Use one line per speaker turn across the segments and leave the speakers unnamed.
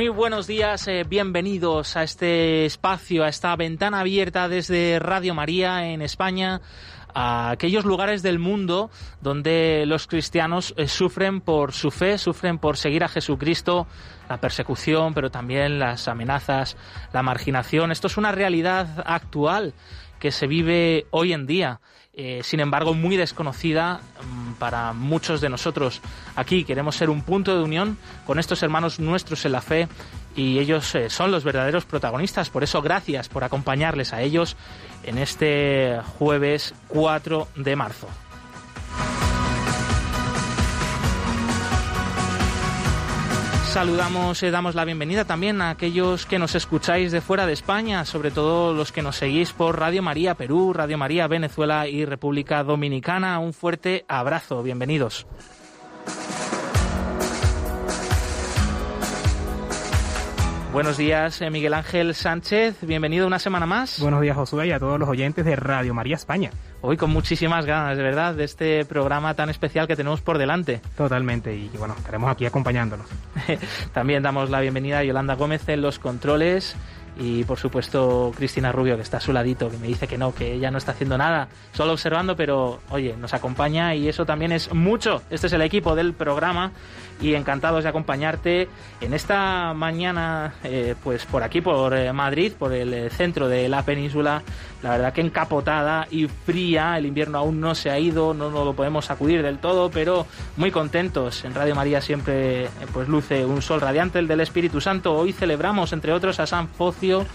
Muy buenos días, eh, bienvenidos a este espacio, a esta ventana abierta desde Radio María en España a aquellos lugares del mundo donde los cristianos eh, sufren por su fe, sufren por seguir a Jesucristo, la persecución, pero también las amenazas, la marginación. Esto es una realidad actual que se vive hoy en día. Eh, sin embargo, muy desconocida mm, para muchos de nosotros. Aquí queremos ser un punto de unión con estos hermanos nuestros en la fe y ellos eh, son los verdaderos protagonistas. Por eso, gracias por acompañarles a ellos en este jueves 4 de marzo. Saludamos, eh, damos la bienvenida también a aquellos que nos escucháis de fuera de España, sobre todo los que nos seguís por Radio María Perú, Radio María Venezuela y República Dominicana. Un fuerte abrazo, bienvenidos. Buenos días, eh, Miguel Ángel Sánchez. Bienvenido una semana más.
Buenos días, Josué, y a todos los oyentes de Radio María España.
Hoy con muchísimas ganas, de verdad, de este programa tan especial que tenemos por delante.
Totalmente, y bueno, estaremos aquí acompañándonos.
También damos la bienvenida a Yolanda Gómez en los controles y por supuesto Cristina Rubio que está a su ladito que me dice que no que ella no está haciendo nada solo observando pero oye nos acompaña y eso también es mucho. Este es el equipo del programa y encantados de acompañarte en esta mañana eh, pues por aquí por eh, Madrid por el eh, centro de la península la verdad que encapotada y fría el invierno aún no se ha ido no, no lo podemos sacudir del todo pero muy contentos en Radio María siempre pues luce un sol radiante el del Espíritu Santo hoy celebramos entre otros a San Focio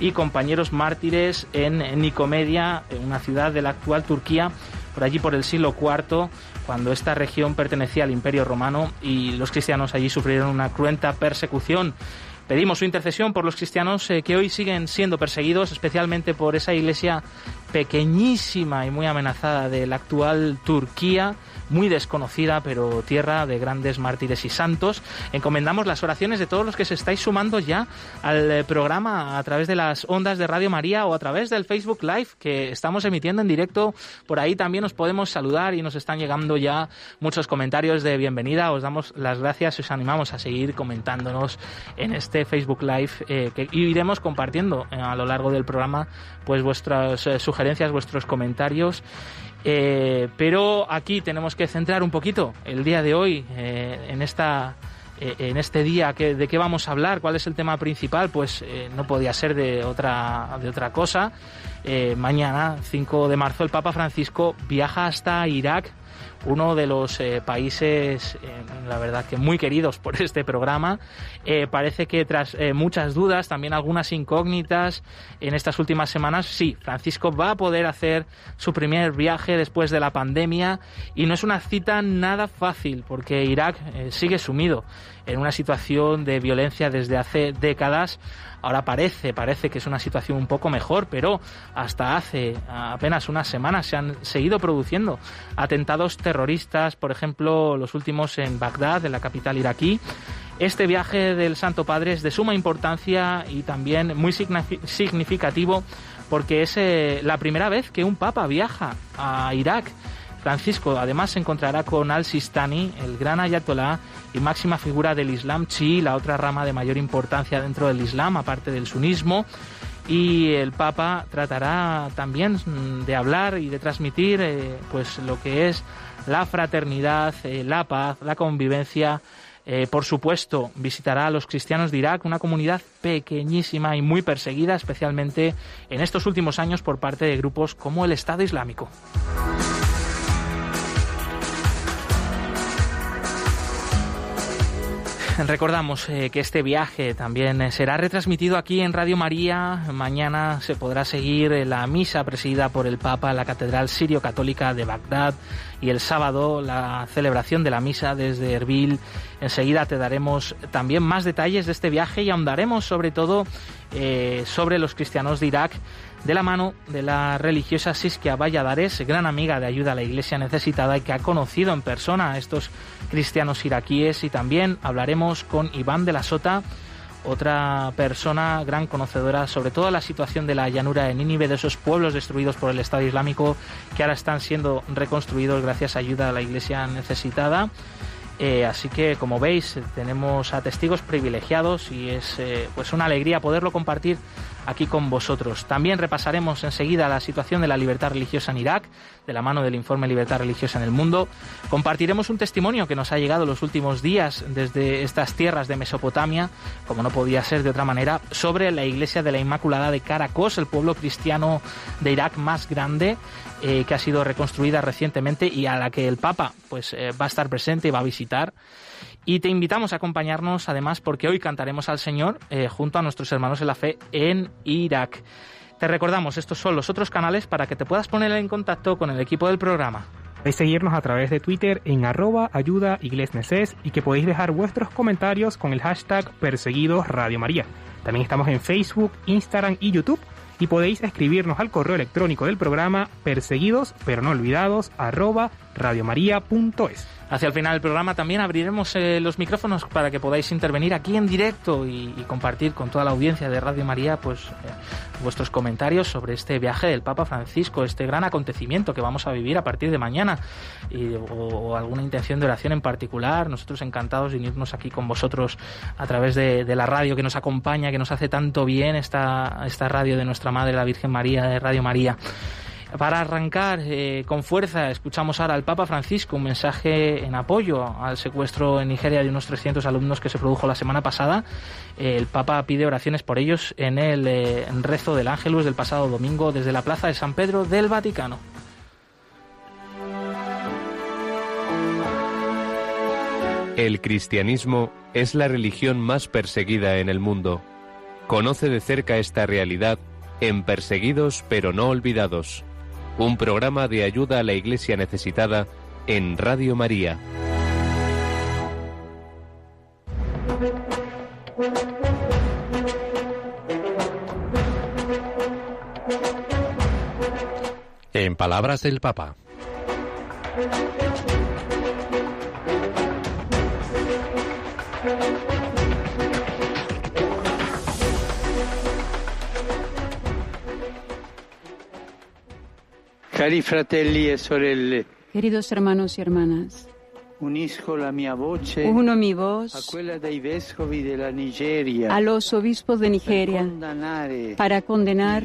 y compañeros mártires en Nicomedia, una ciudad de la actual Turquía, por allí por el siglo IV, cuando esta región pertenecía al Imperio Romano y los cristianos allí sufrieron una cruenta persecución. Pedimos su intercesión por los cristianos eh, que hoy siguen siendo perseguidos, especialmente por esa iglesia pequeñísima y muy amenazada de la actual Turquía, muy desconocida, pero tierra de grandes mártires y santos. Encomendamos las oraciones de todos los que se estáis sumando ya al eh, programa a través de las ondas de Radio María o a través del Facebook Live que estamos emitiendo en directo. Por ahí también os podemos saludar y nos están llegando ya muchos comentarios de bienvenida. Os damos las gracias y os animamos a seguir comentándonos en este Facebook Live eh, que iremos compartiendo eh, a lo largo del programa pues vuestras sugerencias, vuestros comentarios. Eh, pero aquí tenemos que centrar un poquito el día de hoy eh, en esta eh, en este día de qué vamos a hablar, cuál es el tema principal, pues no podía ser de otra de otra cosa. mañana, 5 de marzo, el Papa Francisco viaja hasta Irak uno de los eh, países, eh, la verdad que muy queridos por este programa. Eh, parece que tras muchas dudas, también algunas incógnitas en estas últimas semanas, sí, Francisco va a poder hacer su primer viaje después de la pandemia y no es una cita nada fácil porque Irak sigue sumido en una situación de violencia desde hace décadas Ahora parece, parece que es una situación un poco mejor, pero hasta hace apenas unas semanas se han seguido produciendo atentados terroristas, por ejemplo, los últimos en Bagdad, en la capital iraquí. Este viaje del Santo Padre es de suma importancia y también muy significativo porque es eh, la primera vez que un papa viaja a Irak. Francisco además se encontrará con al-Sistani, el gran ayatolá y máxima figura del Islam chií, la otra rama de mayor importancia dentro del Islam, aparte del sunismo. Y el Papa tratará también de hablar y de transmitir eh, pues lo que es la fraternidad, eh, la paz, la convivencia. Eh, por supuesto, visitará a los cristianos de Irak, una comunidad pequeñísima y muy perseguida, especialmente en estos últimos años por parte de grupos como el Estado Islámico. Recordamos eh, que este viaje también eh, será retransmitido aquí en Radio María. Mañana se podrá seguir eh, la misa presidida por el Papa en la Catedral Sirio-Católica de Bagdad. Y el sábado la celebración de la misa desde Erbil. Enseguida te daremos también más detalles de este viaje y ahondaremos sobre todo sobre los cristianos de Irak de la mano de la religiosa Siskia Valladares, gran amiga de ayuda a la iglesia necesitada y que ha conocido en persona a estos cristianos iraquíes y también hablaremos con Iván de la Sota, otra persona gran conocedora sobre toda la situación de la llanura de Nínive, de esos pueblos destruidos por el Estado Islámico que ahora están siendo reconstruidos gracias a ayuda a la iglesia necesitada. Eh, así que, como veis, tenemos a testigos privilegiados y es eh, pues una alegría poderlo compartir aquí con vosotros. También repasaremos enseguida la situación de la libertad religiosa en Irak, de la mano del informe Libertad Religiosa en el Mundo. Compartiremos un testimonio que nos ha llegado los últimos días desde estas tierras de Mesopotamia, como no podía ser de otra manera, sobre la iglesia de la Inmaculada de Caracos, el pueblo cristiano de Irak más grande, eh, que ha sido reconstruida recientemente y a la que el Papa pues, eh, va a estar presente y va a visitar. Y te invitamos a acompañarnos además porque hoy cantaremos al Señor eh, junto a nuestros hermanos en la fe en Irak. Te recordamos, estos son los otros canales para que te puedas poner en contacto con el equipo del programa.
Podéis seguirnos a través de Twitter en arroba ayuda y que podéis dejar vuestros comentarios con el hashtag perseguidos Radio María. También estamos en Facebook, Instagram y YouTube y podéis escribirnos al correo electrónico del programa perseguidos pero no olvidados arroba radiomaria.es.
Hacia el final del programa también abriremos eh, los micrófonos para que podáis intervenir aquí en directo y, compartir con toda la audiencia de Radio María pues eh, vuestros comentarios sobre este viaje del Papa Francisco, este gran acontecimiento que vamos a vivir a partir de mañana y, o, alguna intención de oración en particular. Nosotros encantados de unirnos aquí con vosotros a través de, de, la radio que nos acompaña, que nos hace tanto bien esta, esta radio de nuestra Madre, la Virgen María, de Radio María. Para arrancar eh, con fuerza, escuchamos ahora al Papa Francisco un mensaje en apoyo al secuestro en Nigeria de unos 300 alumnos que se produjo la semana pasada. el Papa pide oraciones por ellos en el eh, rezo del Ángelus del pasado domingo desde la Plaza de San Pedro del Vaticano.
El cristianismo es la religión más perseguida en el mundo. Conoce de cerca esta realidad en Perseguidos pero no olvidados un programa de ayuda a la Iglesia necesitada en Radio María. En palabras del Papa.
Cari fratelli e sorelle.
Queridos hermanos y hermanas.
Unisco la mia voce
Uno mi voz
a quella dei vescovi della Nigeria
a los obispos de Nigeria para condenar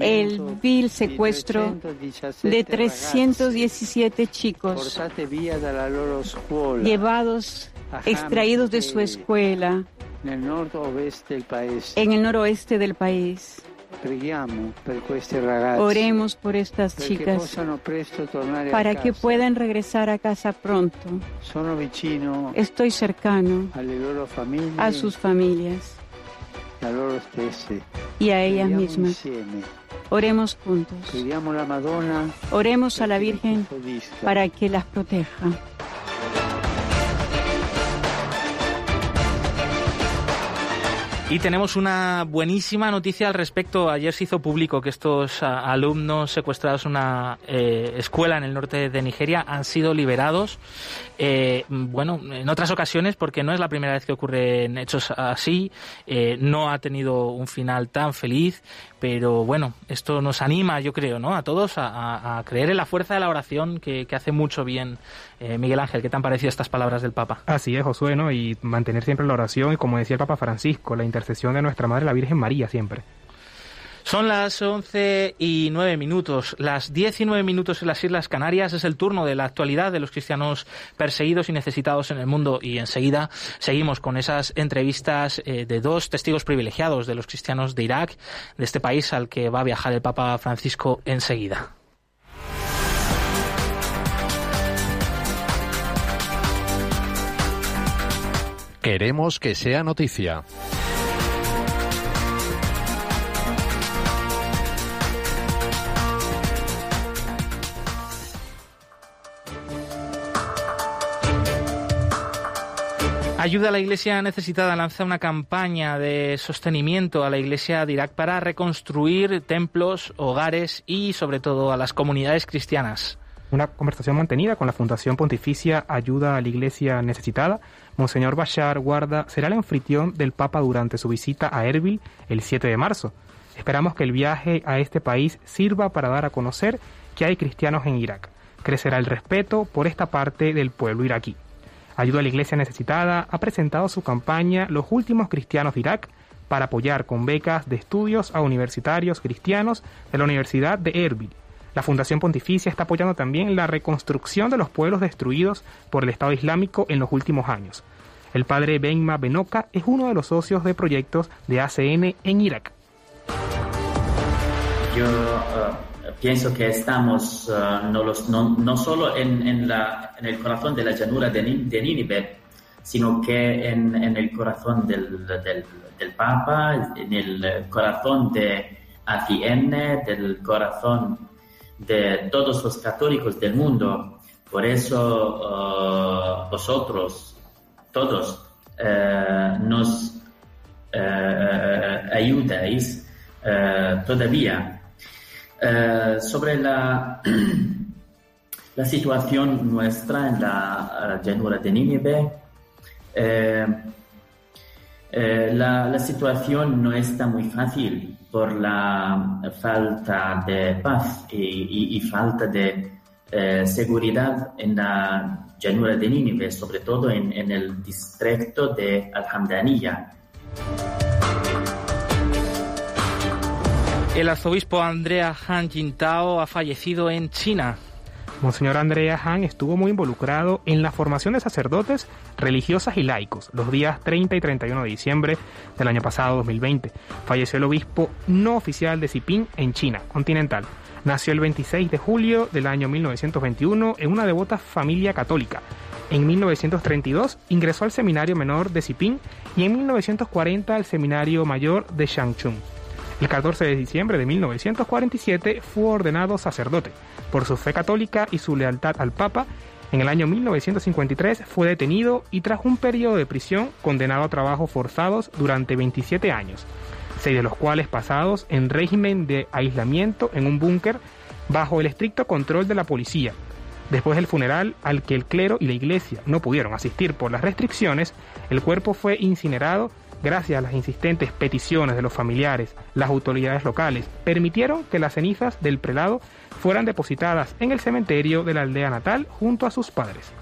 el vil secuestro de 317 chicos llevados, extraídos de su escuela en el noroeste del país. Oremos por estas chicas para que puedan regresar a casa pronto. Estoy cercano a sus familias y a ellas mismas. Oremos juntos. Oremos a la Virgen para que las proteja.
Y tenemos una buenísima noticia al respecto. Ayer se hizo público que estos alumnos secuestrados en una eh, escuela en el norte de Nigeria han sido liberados. Eh, bueno, en otras ocasiones, porque no es la primera vez que ocurren hechos así, eh, no ha tenido un final tan feliz, pero bueno, esto nos anima, yo creo, ¿no? A todos a, creer en la fuerza de la oración que, hace mucho bien. Miguel Ángel, ¿qué te han parecido estas palabras del Papa?
Así es, Josué, ¿no? Y mantener siempre la oración y como decía el Papa Francisco, la intercesión de nuestra Madre la Virgen María siempre.
Son las 11 y 9 minutos, las 19 minutos en las Islas Canarias. Es el turno de la actualidad de los cristianos perseguidos y necesitados en el mundo. Y enseguida seguimos con esas entrevistas eh, de dos testigos privilegiados de los cristianos de Irak, de este país al que va a viajar el Papa Francisco enseguida.
Queremos que sea noticia.
Ayuda a la Iglesia necesitada lanza una campaña de sostenimiento a la Iglesia de Irak para reconstruir templos, hogares y sobre todo a las comunidades cristianas.
Una conversación mantenida con la Fundación Pontificia Ayuda a la Iglesia Necesitada. Monseñor Bashar Guarda será el anfitrión del Papa durante su visita a Erbil el 7 de marzo. Esperamos que el viaje a este país sirva para dar a conocer que hay cristianos en Irak. Crecerá el respeto por esta parte del pueblo iraquí. Ayuda a la Iglesia Necesitada ha presentado su campaña Los Últimos Cristianos de Irak para apoyar con becas de estudios a universitarios cristianos de la Universidad de Erbil. La Fundación Pontificia está apoyando también la reconstrucción de los pueblos destruidos por el Estado Islámico en los últimos años. El padre Benma Benoka es uno de los socios de proyectos de ACN en Irak.
Yo uh, pienso que estamos uh, no, los, no, no, solo en, el corazón de la llanura de, de Nínive, sino que en, el corazón del, del, Papa, en el corazón de ACN, del corazón de todos los católicos del mundo. Por eso uh, vosotros, todos, uh, nos ayudáis todavía eh, sobre la, la situación nuestra en la llanura de Nínive, eh, eh, la, la, situación no está muy fácil por la falta de paz y, y, falta de seguridad en la llanura de Nínive, sobre todo en, en el distrito de Alhamdaniya.
El arzobispo Andrea Han Jintao ha fallecido en China.
Monseñor Andrea Han estuvo muy involucrado en la formación de sacerdotes, religiosas y laicos los días 30 y 31 de diciembre del año pasado 2020. Falleció el obispo no oficial de Siping en China continental. Nació el 26 de julio del año 1921 en una devota familia católica. En 1932 ingresó al seminario menor de Siping y en 1940 al seminario mayor de Shangchun. El 14 de diciembre de 1947 fue ordenado sacerdote. Por su fe católica y su lealtad al Papa, en el año 1953 fue detenido y tras un periodo de prisión condenado a trabajos forzados durante 27 años, seis de los cuales pasados en régimen de aislamiento en un búnker bajo el estricto control de la policía. Después del funeral al que el clero y la iglesia no pudieron asistir por las restricciones, el cuerpo fue incinerado gracias a las insistentes peticiones de los familiares, las autoridades locales permitieron que las cenizas del prelado fueran depositadas en el cementerio de la aldea natal junto a sus padres.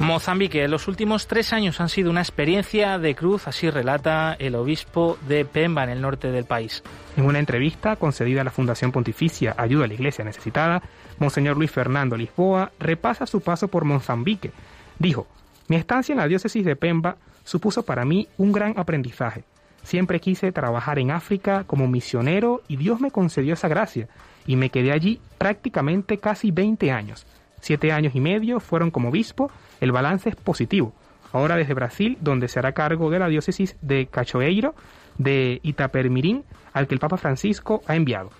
Mozambique, los últimos tres años han sido una experiencia de cruz, así relata el obispo de Pemba, en el norte del país.
En una entrevista concedida a la Fundación Pontificia Ayuda a la Iglesia Necesitada, Monseñor Luis Fernando Lisboa repasa su paso por Mozambique. Dijo, mi estancia en la diócesis de Pemba supuso para mí un gran aprendizaje. Siempre quise trabajar en África como misionero y Dios me concedió esa gracia y me quedé allí prácticamente casi 20 años. Siete años y medio fueron como obispo, el balance es positivo. Ahora desde Brasil, donde se hará cargo de la diócesis de Cachoeiro, de Itapermirín, al que el Papa Francisco ha enviado.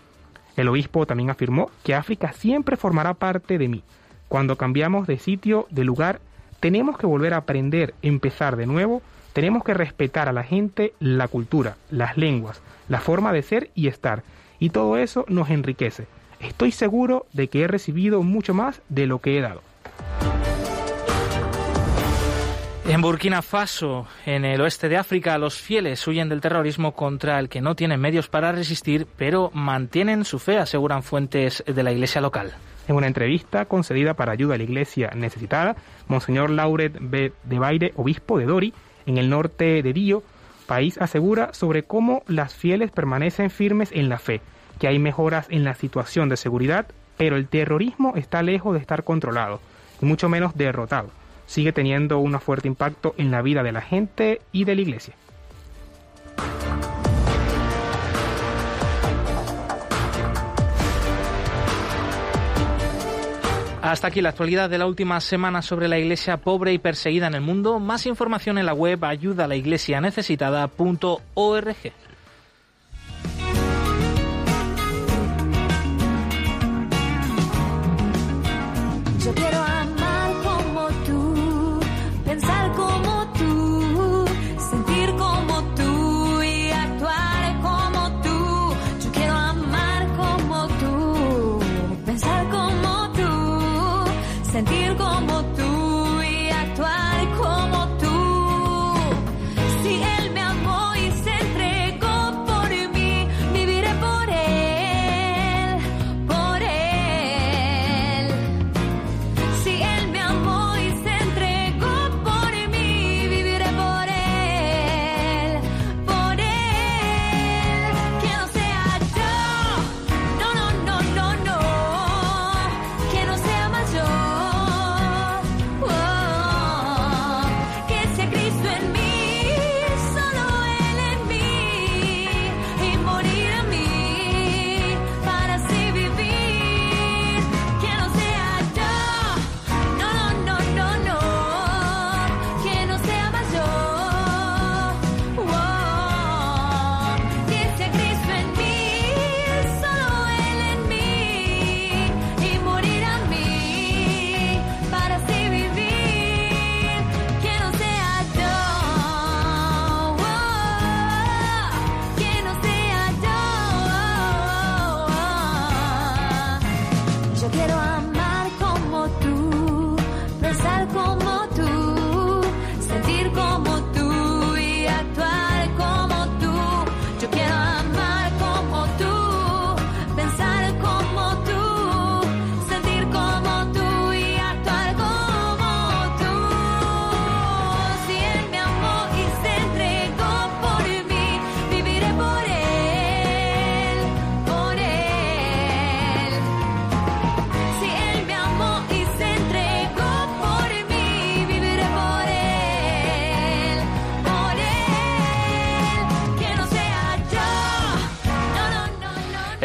El obispo también afirmó que África siempre formará parte de mí. Cuando cambiamos de sitio, de lugar, tenemos que volver a aprender, empezar de nuevo, tenemos que respetar a la gente, la cultura, las lenguas, la forma de ser y estar. Y todo eso nos enriquece. Estoy seguro de que he recibido mucho más de lo que he dado.
En Burkina Faso, en el oeste de África, los fieles huyen del terrorismo contra el que no tienen medios para resistir, pero mantienen su fe, aseguran fuentes de la iglesia local.
En una entrevista concedida para ayuda a la iglesia necesitada, Monseñor Lauret B. de Baire, obispo de Dori, en el norte de Dio, país asegura sobre cómo las fieles permanecen firmes en la fe, que hay mejoras en la situación de seguridad, pero el terrorismo está lejos de estar controlado, y mucho menos derrotado. Sigue teniendo un fuerte impacto en la vida de la gente y de la iglesia.
Hasta aquí la actualidad de la última semana sobre la iglesia pobre y perseguida en el mundo. Más información en la web ayuda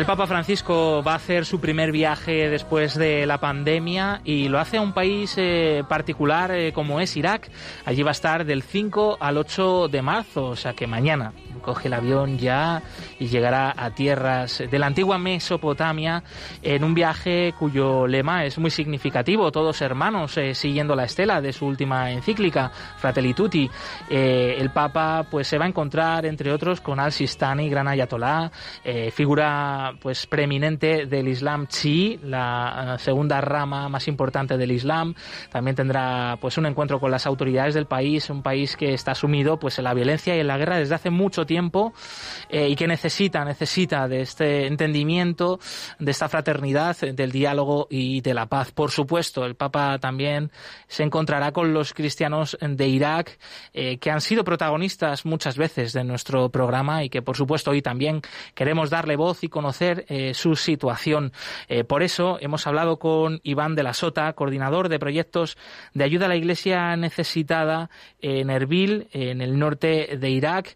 El Papa Francisco va a hacer su primer viaje después de la pandemia y lo hace a un país eh, particular eh, como es Irak. Allí va a estar del 5 al 8 de marzo, o sea que mañana coge el avión ya y llegará a tierras de la antigua Mesopotamia en un viaje cuyo lema es muy significativo, todos hermanos, eh, siguiendo la estela de su última encíclica, Fratelli Tutti. El Papa pues se va a encontrar, entre otros, con Al-Sistani, gran ayatolá, eh, figura pues preeminente del Islam chií, la segunda rama más importante del Islam. También tendrá pues un encuentro con las autoridades del país, un país que está sumido pues en la violencia y en la guerra desde hace mucho tiempo eh, y que necesita, necesita de este entendimiento, de esta fraternidad, del diálogo y de la paz. Por supuesto, el Papa también se encontrará con los cristianos de Irak, eh, que han sido protagonistas muchas veces de nuestro programa y que, por supuesto, hoy también queremos darle voz y conocer eh, su situación. por eso hemos hablado con Iván de la Sota, coordinador de proyectos de ayuda a la Iglesia necesitada en Erbil, en el norte de Irak,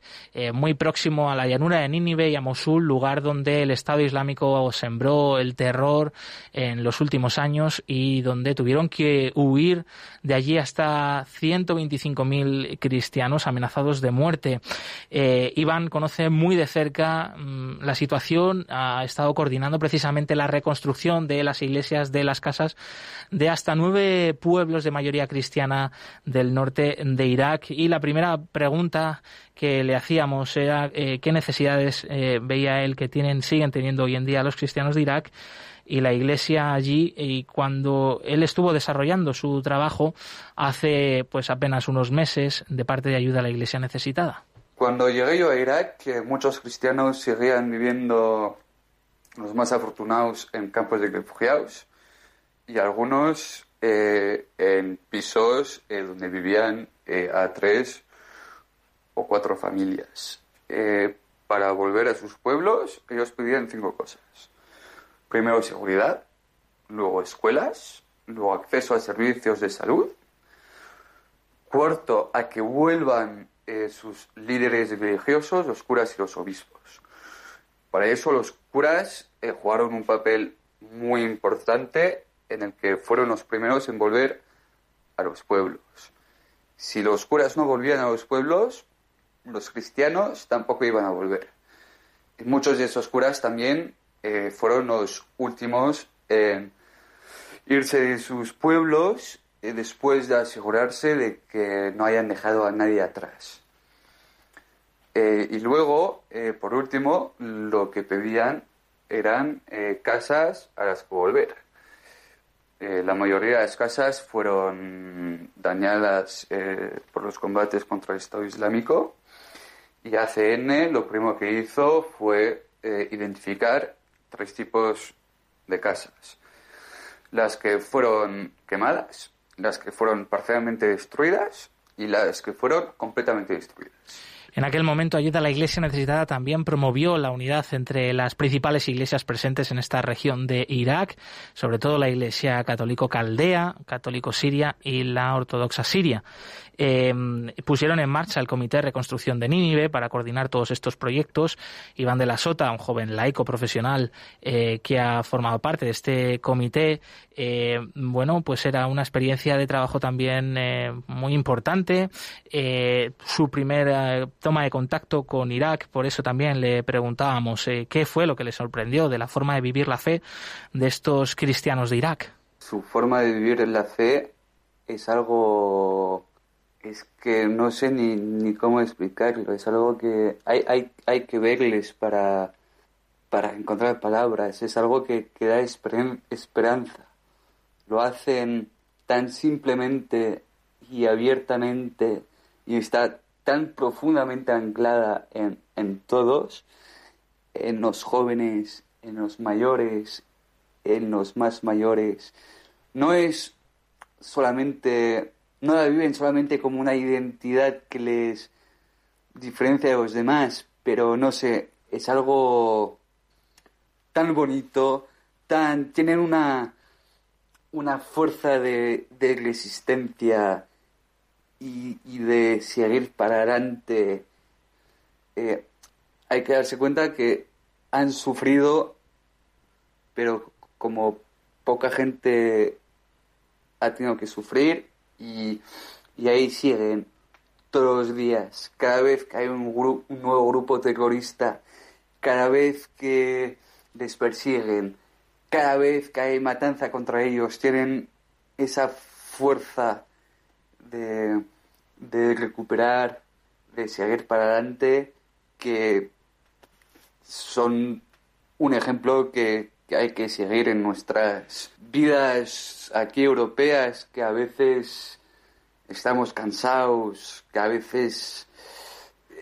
muy próximo a la llanura de Nínive y a Mosul, lugar donde el Estado Islámico sembró el terror en los últimos años y donde tuvieron que huir de allí hasta 125.000 cristianos amenazados de muerte. Eh, Iván conoce muy de cerca mm, la situación, ha estado coordinando precisamente la reconstrucción de las iglesias, de las casas de hasta nueve pueblos de mayoría cristiana del norte de Irak. Y la primera pregunta que le hacíamos era eh, qué necesidades eh, veía él que tienen, siguen teniendo hoy en día los cristianos de Irak y la iglesia allí y cuando él estuvo desarrollando su trabajo hace pues apenas unos meses de parte de ayuda a la iglesia necesitada.
Cuando llegué yo a Irak, muchos cristianos seguían viviendo los más afortunados en campos de refugiados y algunos eh, en pisos donde vivían a tres o cuatro familias. Eh, para volver a sus pueblos, ellos pedían cinco cosas. Primero, seguridad, luego escuelas, luego acceso a servicios de salud. Cuarto, a que vuelvan eh, sus líderes religiosos, los curas y los obispos. Para eso los curas eh, jugaron un papel muy importante en el que fueron los primeros en volver a los pueblos. Si los curas no volvían a los pueblos, los cristianos tampoco iban a volver. muchos de esos curas también eh, fueron los últimos en irse de sus pueblos eh, después de asegurarse de que no hayan dejado a nadie atrás. Eh, y luego, por último, lo que pedían eran casas a las que volver. la mayoría de las casas fueron dañadas por los combates contra el Estado Islámico y ACN lo primero que hizo fue identificar tres tipos de casas. Las que fueron quemadas, las que fueron parcialmente destruidas y las que fueron completamente destruidas.
En aquel momento, Ayuda a la Iglesia Necesitada también promovió la unidad entre las principales iglesias presentes en esta región de Irak, sobre todo la Iglesia Católico Caldea, Católico Siria y la Ortodoxa Siria. Eh, pusieron en marcha el Comité de Reconstrucción de Nínive para coordinar todos estos proyectos. Iván de la Sota, un joven laico profesional eh, que ha formado parte de este comité, eh, bueno, pues era una experiencia de trabajo también muy importante. su primera toma de contacto con Irak, por eso también le preguntábamos qué fue lo que le sorprendió de la forma de vivir la fe de estos cristianos de Irak.
Su forma de vivir la fe es algo es que no sé ni, ni cómo explicarlo, es algo que hay, hay, hay que verles para, para encontrar palabras, es algo que, que da esperanza. Lo hacen tan simplemente y abiertamente y está tan profundamente anclada en, en todos, en los jóvenes, en los mayores, en los más mayores. No es solamente no la viven solamente como una identidad que les diferencia de los demás, pero no sé, es algo tan bonito, tan tienen una una fuerza de, resistencia y, de seguir para adelante. Eh, hay que darse cuenta que han sufrido pero como poca gente ha tenido que sufrir y, ahí siguen todos los días, cada vez que hay un, un nuevo grupo terrorista, cada vez que les persiguen, cada vez que hay matanza contra ellos, tienen esa fuerza de, de recuperar, de seguir para adelante, que son un ejemplo que, hay que seguir en nuestras vidas aquí europeas, que a veces estamos cansados, que a veces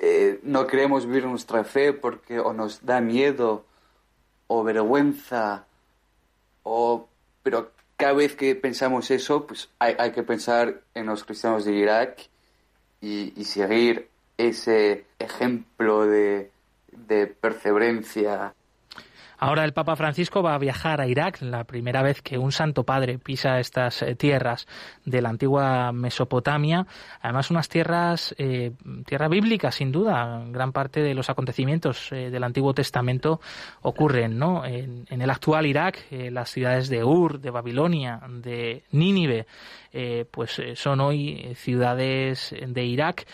eh, no queremos vivir nuestra fe porque o nos da miedo o vergüenza, o, pero cada vez que pensamos eso, pues hay, que pensar en los cristianos de Irak y, y seguir ese ejemplo de, de perseverancia
Ahora el Papa Francisco va a viajar a Irak, la primera vez que un santo padre pisa estas eh, tierras de la antigua Mesopotamia. Además, unas tierras, eh, tierra bíblica, sin duda. Gran parte de los acontecimientos eh, del Antiguo Testamento ocurren ¿no? en, el actual Irak, las ciudades de Ur, de Babilonia, de Nínive. Pues son hoy ciudades de Irak.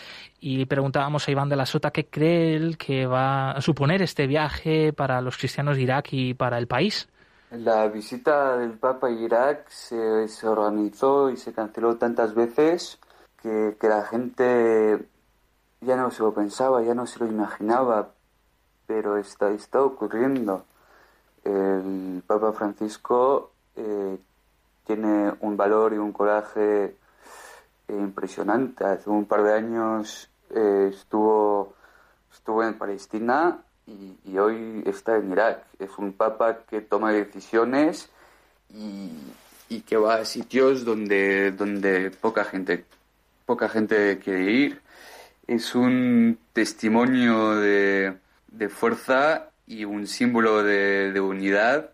Y preguntábamos a Iván de la Sota qué cree él que va a suponer este viaje para los cristianos de Irak y para el país.
La visita del Papa a Irak se, organizó y se canceló tantas veces que, que, la gente ya no se lo pensaba, ya no se lo imaginaba, pero está, está ocurriendo. El Papa Francisco eh, tiene un valor y un coraje impresionante. Hace un par de años eh, estuvo, estuvo en Palestina y, hoy está en Irak. Es un papa que toma decisiones y, que va a sitios donde, donde poca gente poca gente quiere ir. Es un testimonio de, de fuerza y un símbolo de, unidad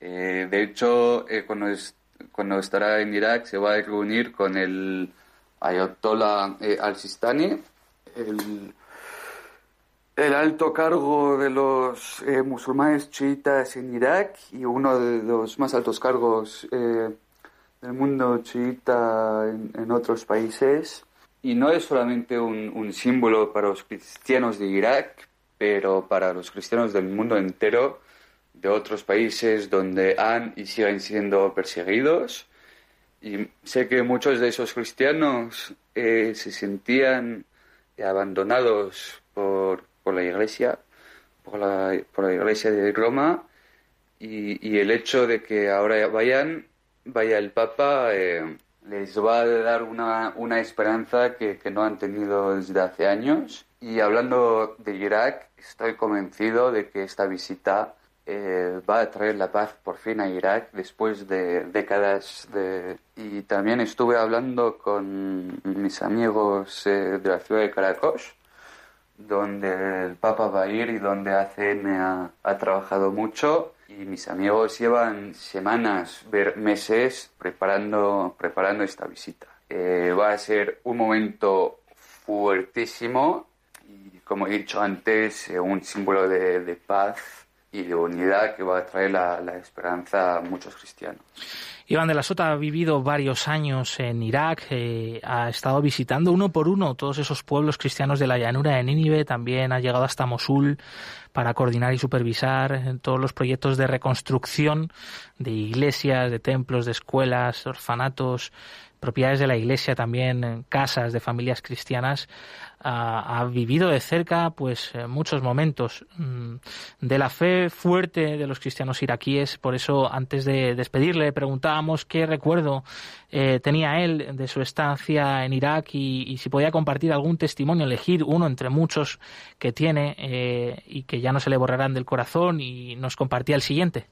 eh, de hecho, eh, cuando, cuando estará en Irak se va a reunir con el Ayatollah eh, al-Sistani, el, alto cargo de los musulmanes chiitas en Irak y uno de los más altos cargos del mundo chiita en, otros países. Y no es solamente un, un símbolo para los cristianos de Irak, pero para los cristianos del mundo entero de otros países donde han y siguen siendo perseguidos. Y sé que muchos de esos cristianos eh, se sentían abandonados por, por la iglesia, por la, por la, iglesia de Roma, y, y, el hecho de que ahora vayan, vaya el Papa, eh, les va a dar una, una esperanza que, que no han tenido desde hace años. Y hablando de Irak, estoy convencido de que esta visita eh, va a traer la paz por fin a Irak después de décadas de... Y también estuve hablando con mis amigos eh, de la ciudad de Caracas, donde el Papa va a ir y donde ACM ha, ha trabajado mucho. Y mis amigos llevan semanas, meses preparando, preparando esta visita. Eh, va a ser un momento fuertísimo y, como he dicho antes, un símbolo de, de paz y de unidad que va a traer la, esperanza a muchos cristianos.
Iván de la Sota ha vivido varios años en Irak, eh, ha estado visitando uno por uno todos esos pueblos cristianos de la llanura de Nínive, también ha llegado hasta Mosul para coordinar y supervisar todos los proyectos de reconstrucción de iglesias, de templos, de escuelas, orfanatos, propiedades de la iglesia también, casas de familias cristianas ha, vivido de cerca pues eh, muchos momentos mm, de la fe fuerte de los cristianos iraquíes. Por eso, antes de despedirle, preguntábamos qué recuerdo eh, tenía él de su estancia en Irak y, si podía compartir algún testimonio, elegir uno entre muchos que tiene eh, y que ya no se le borrarán del corazón y nos compartía el siguiente.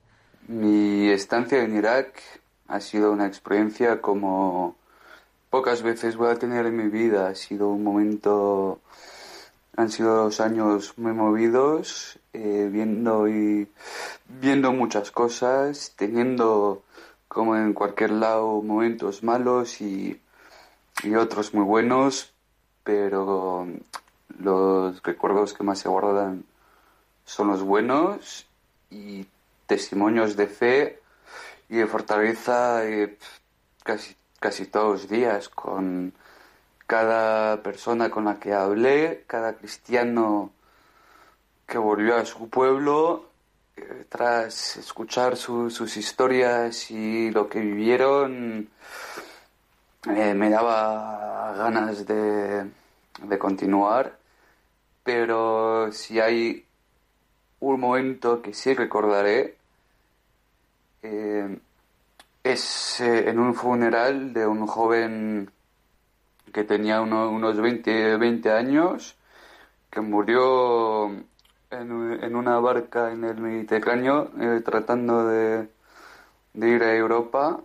Mi estancia en Irak ha sido una experiencia como pocas veces voy a tener en mi vida. Ha sido un momento, han sido dos años muy movidos, eh, viendo y viendo muchas cosas, teniendo como en cualquier lado momentos malos y, y otros muy buenos, pero los recuerdos que más se guardan son los buenos y testimonios de fe y de fortaleza casi, casi todos los días con cada persona con la que hablé, cada cristiano que volvió a su pueblo, eh, tras escuchar sus historias y lo que vivieron, eh, me daba ganas de, continuar, pero si hay un momento que sí recordaré, eh, es en un funeral de un joven que tenía unos 20, 20 años, que murió en, una barca en el Mediterráneo eh, tratando de, ir a Europa.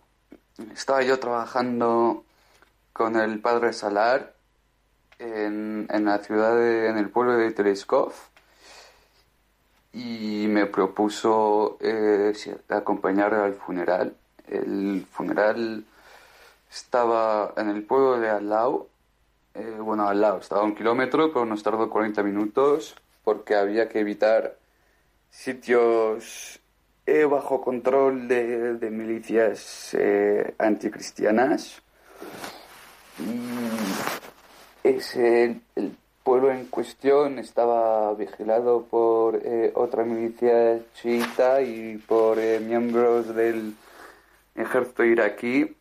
Estaba yo trabajando con el padre Salar en, la ciudad, en el pueblo de Teleskov y me propuso eh, acompañar al funeral. El funeral estaba en el pueblo de Alao, eh, bueno, al estaba a un kilómetro, pero nos tardó 40 minutos porque había que evitar sitios eh, bajo control de, milicias eh, anticristianas. Y ese, el pueblo en cuestión estaba vigilado por otra milicia chiita y por miembros del ejército iraquí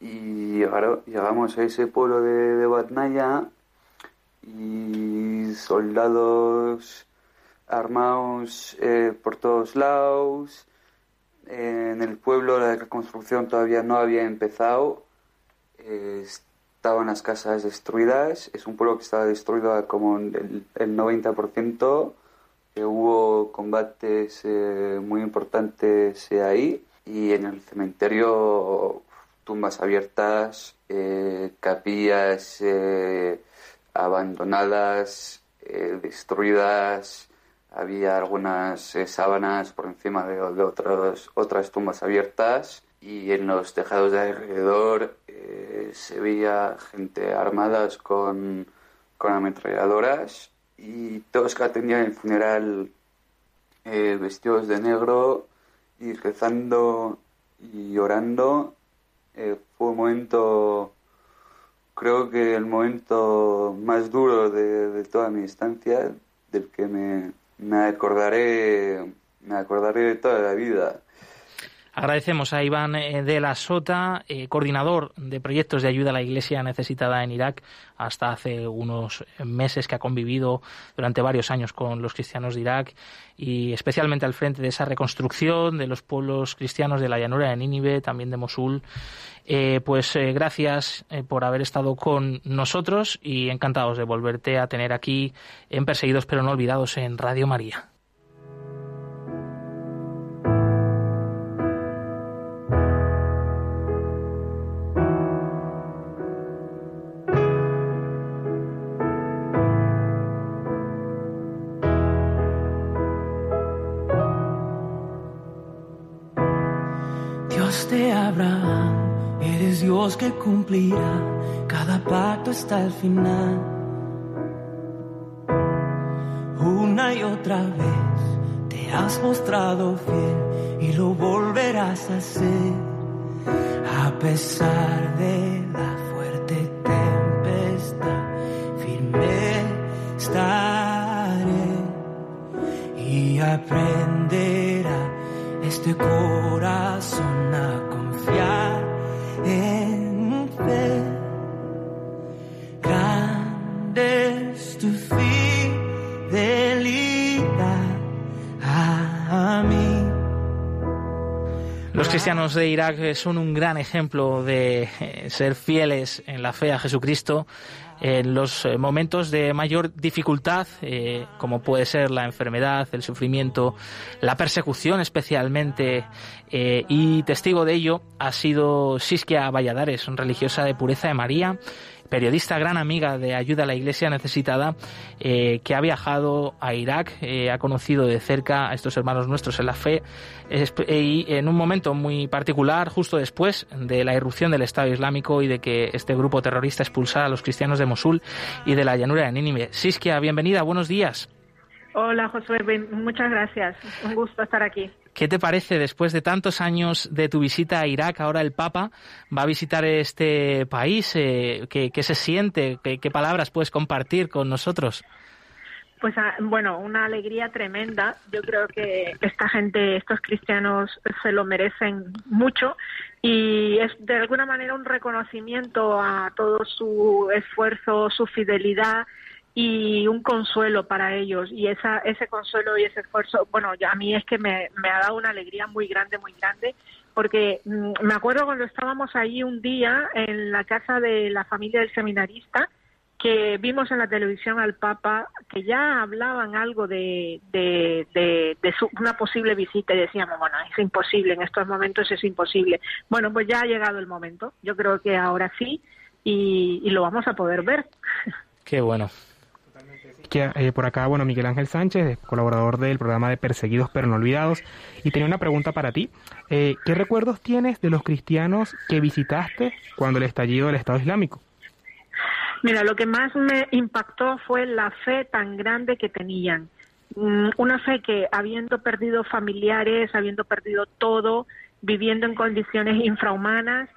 y llegamos a ese pueblo de, de Batnaya y soldados armados eh, por todos lados. en el pueblo la reconstrucción todavía no había empezado. estaban las casas destruidas. Es un pueblo que estaba destruido como el, el 90%. que hubo combates eh, muy importantes ahí. Y en el cementerio tumbas abiertas, eh, capillas eh, abandonadas, eh, destruidas, había algunas sábanas por encima de, otras, otras tumbas abiertas. Y en los tejados de alrededor se veía gente armadas con, con ametralladoras y todos que atendían el funeral vestidos de negro y rezando y orando eh, fue un momento, creo que el momento más duro de, toda mi estancia, del que me, me acordaré, me acordaré de toda la vida.
Agradecemos a Iván eh, de la Sota, eh, coordinador de proyectos de ayuda a la Iglesia necesitada en Irak, hasta hace unos meses que ha convivido durante varios años con los cristianos de Irak y especialmente al frente de esa reconstrucción de los pueblos cristianos de la llanura de Nínive, también de Mosul. Eh, pues gracias por haber estado con nosotros y encantados de volverte a tener aquí en Perseguidos pero no olvidados en Radio María.
Hasta el final. Una y otra vez te has mostrado fiel y lo volverás a hacer a pesar de la fuerte tempestad. Firme estaré y aprenderá este corazón
cristianos de Irak son un gran ejemplo de eh, ser fieles en la fe a Jesucristo en los eh, momentos de mayor dificultad, eh, como puede ser la enfermedad, el sufrimiento, la persecución especialmente, y testigo de ello ha sido Siskia Valladares, religiosa de pureza de María, periodista, gran amiga de Ayuda a la Iglesia Necesitada, eh, que ha viajado a Irak, eh, ha conocido de cerca a estos hermanos nuestros en la fe, y en un momento muy particular, justo después de la irrupción del Estado Islámico y de que este grupo terrorista expulsara a los cristianos de Mosul y de la llanura de Nínive. Siskia, bienvenida, buenos días.
Hola Josué, muchas gracias. Un gusto estar aquí.
¿Qué te parece después de tantos años de tu visita a Irak? Ahora el Papa va a visitar este país. Eh, ¿qué, se siente? ¿Qué, palabras puedes compartir con nosotros?
Pues ah, bueno, una alegría tremenda. Yo creo que esta gente, estos cristianos, se lo merecen mucho y es de alguna manera un reconocimiento a todo su esfuerzo, su fidelidad y un consuelo para ellos. Y esa, ese consuelo y ese esfuerzo, bueno, a mí es que me, me ha dado una alegría muy grande, muy grande, porque mm, me acuerdo cuando estábamos ahí un día en la casa de la familia del seminarista, que vimos en la televisión al Papa que ya hablaban algo de, de, de, una posible visita y decíamos, bueno, es imposible, en estos momentos es imposible. Bueno, pues ya ha llegado el momento. Yo creo que ahora sí y, y lo vamos a poder ver.
Qué bueno.
Eh, por acá, bueno, Miguel Ángel Sánchez, colaborador del programa de Perseguidos pero no olvidados, y tenía una pregunta para ti. Eh, ¿Qué recuerdos tienes de los cristianos que visitaste cuando el estallido del Estado Islámico?
Mira, lo que más me impactó fue la fe tan grande que tenían. Mm, una fe que habiendo perdido familiares, habiendo perdido todo, viviendo en condiciones infrahumanas,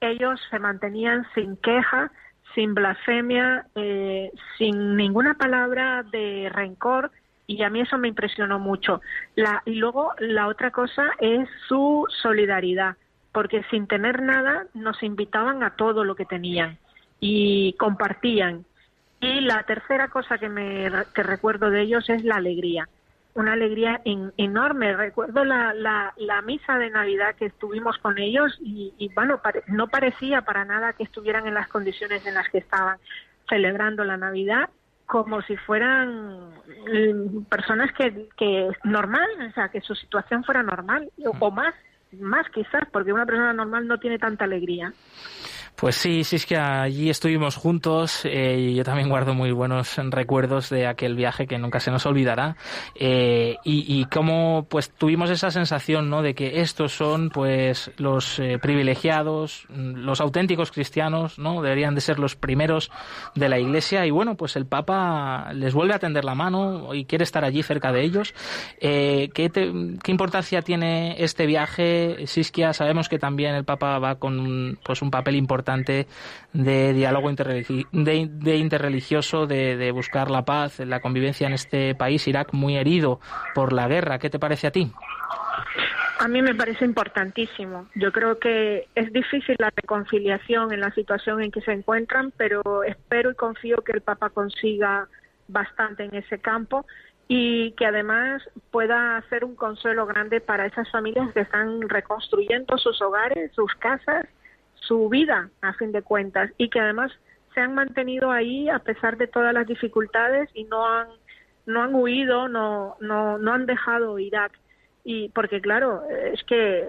ellos se mantenían sin queja, sin blasfemia, eh, sin ninguna palabra de rencor y a mí eso me impresionó mucho. La, y luego la otra cosa es su solidaridad, porque sin tener nada nos invitaban a todo lo que tenían y compartían. Y la tercera cosa que me que recuerdo de ellos es la alegría una alegría enorme. Recuerdo la, la, la, misa de Navidad que estuvimos con ellos y, bueno, no parecía para nada que estuvieran en las condiciones en las que estaban celebrando la Navidad como si fueran mm, personas que, que normal, o sea, que su situación fuera normal o, más, más quizás, porque una persona normal no tiene tanta alegría.
Pues sí, sí es que allí estuvimos juntos eh, y yo también guardo muy buenos recuerdos de aquel viaje que nunca se nos olvidará eh, y, cómo pues tuvimos esa sensación no de que estos son pues los eh, privilegiados, los auténticos cristianos, no deberían de ser los primeros de la Iglesia y bueno pues el Papa les vuelve a tender la mano y quiere estar allí cerca de ellos. ¿qué, ¿Qué importancia tiene este viaje, Siskia? Sabemos que también el Papa va con pues un papel importante de diálogo de, interreligioso, de, buscar la paz, la convivencia en este país, Irak, muy herido por la guerra. ¿Qué te parece a ti?
A mí me parece importantísimo. Yo creo que es difícil la reconciliación en la situación en que se encuentran, pero espero y confío que el Papa consiga bastante en ese campo y que además pueda ser un consuelo grande para esas familias que están reconstruyendo sus hogares, sus casas su vida, a fin de cuentas, y que además se han mantenido ahí a pesar de todas las dificultades y no han, no han huido, no, no, no han dejado Irak. Y porque claro, es que